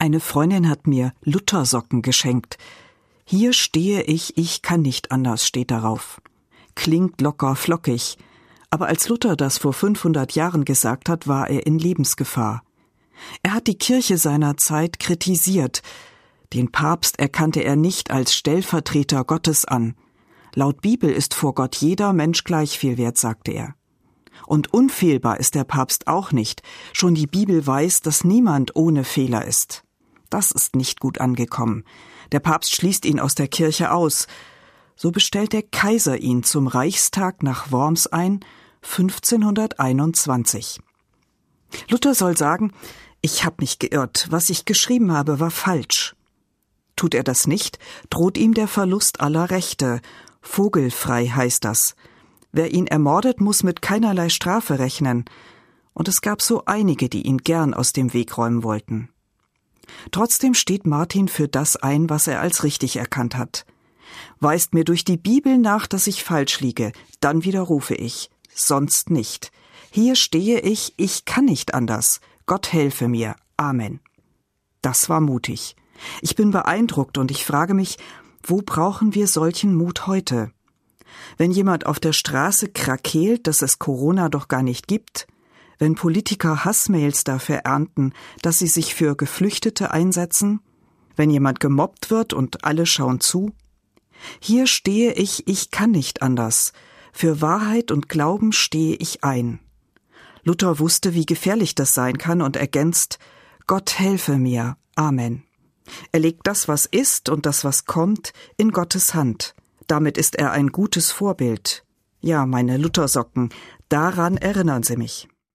Eine Freundin hat mir Luthersocken geschenkt. Hier stehe ich, ich kann nicht anders, steht darauf. Klingt locker flockig. Aber als Luther das vor 500 Jahren gesagt hat, war er in Lebensgefahr. Er hat die Kirche seiner Zeit kritisiert. Den Papst erkannte er nicht als Stellvertreter Gottes an. Laut Bibel ist vor Gott jeder Mensch gleich viel wert, sagte er. Und unfehlbar ist der Papst auch nicht. Schon die Bibel weiß, dass niemand ohne Fehler ist. Das ist nicht gut angekommen. Der Papst schließt ihn aus der Kirche aus. So bestellt der Kaiser ihn zum Reichstag nach Worms ein, 1521. Luther soll sagen, ich habe mich geirrt, was ich geschrieben habe, war falsch. Tut er das nicht, droht ihm der Verlust aller Rechte. Vogelfrei heißt das. Wer ihn ermordet, muss mit keinerlei Strafe rechnen. Und es gab so einige, die ihn gern aus dem Weg räumen wollten. Trotzdem steht Martin für das ein, was er als richtig erkannt hat. Weist mir durch die Bibel nach, dass ich falsch liege, dann widerrufe ich, sonst nicht. Hier stehe ich, ich kann nicht anders. Gott helfe mir. Amen. Das war mutig. Ich bin beeindruckt und ich frage mich, wo brauchen wir solchen Mut heute? Wenn jemand auf der Straße krakeelt, dass es Corona doch gar nicht gibt, wenn Politiker Hassmails dafür ernten, dass sie sich für Geflüchtete einsetzen, wenn jemand gemobbt wird und alle schauen zu? Hier stehe ich, ich kann nicht anders. Für Wahrheit und Glauben stehe ich ein. Luther wusste, wie gefährlich das sein kann und ergänzt Gott helfe mir. Amen. Er legt das, was ist und das, was kommt, in Gottes Hand. Damit ist er ein gutes Vorbild. Ja, meine Luthersocken, daran erinnern Sie mich.